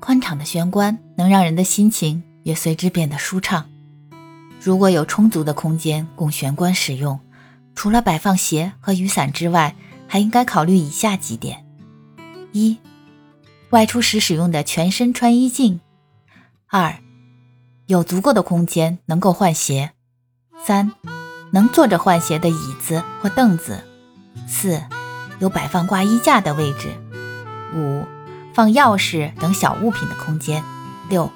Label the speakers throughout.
Speaker 1: 宽敞的玄关能让人的心情也随之变得舒畅。如果有充足的空间供玄关使用，除了摆放鞋和雨伞之外，还应该考虑以下几点：一、外出时使用的全身穿衣镜；二、有足够的空间能够换鞋；三、能坐着换鞋的椅子或凳子；四、有摆放挂衣架的位置；五、放钥匙等小物品的空间；六。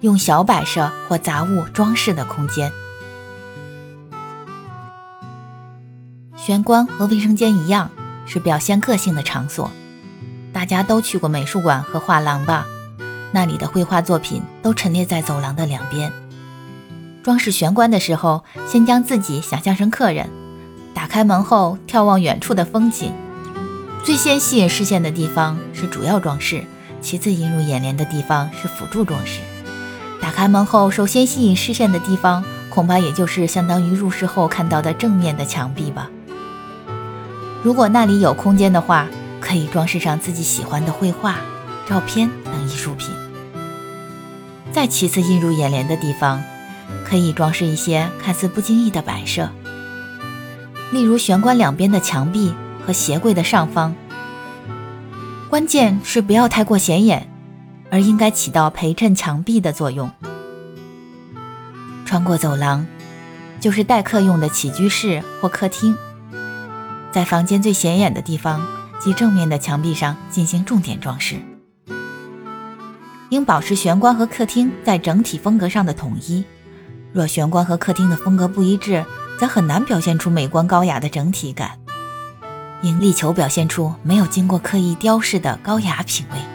Speaker 1: 用小摆设或杂物装饰的空间。玄关和卫生间一样，是表现个性的场所。大家都去过美术馆和画廊吧？那里的绘画作品都陈列在走廊的两边。装饰玄关的时候，先将自己想象成客人，打开门后眺望远处的风景。最先吸引视线的地方是主要装饰，其次映入眼帘的地方是辅助装饰。打开门后，首先吸引视线的地方，恐怕也就是相当于入室后看到的正面的墙壁吧。如果那里有空间的话，可以装饰上自己喜欢的绘画、照片等艺术品。再其次，映入眼帘的地方，可以装饰一些看似不经意的摆设，例如玄关两边的墙壁和鞋柜的上方。关键是不要太过显眼。而应该起到陪衬墙壁的作用。穿过走廊，就是待客用的起居室或客厅，在房间最显眼的地方即正面的墙壁上进行重点装饰。应保持玄关和客厅在整体风格上的统一。若玄关和客厅的风格不一致，则很难表现出美观高雅的整体感。应力求表现出没有经过刻意雕饰的高雅品味。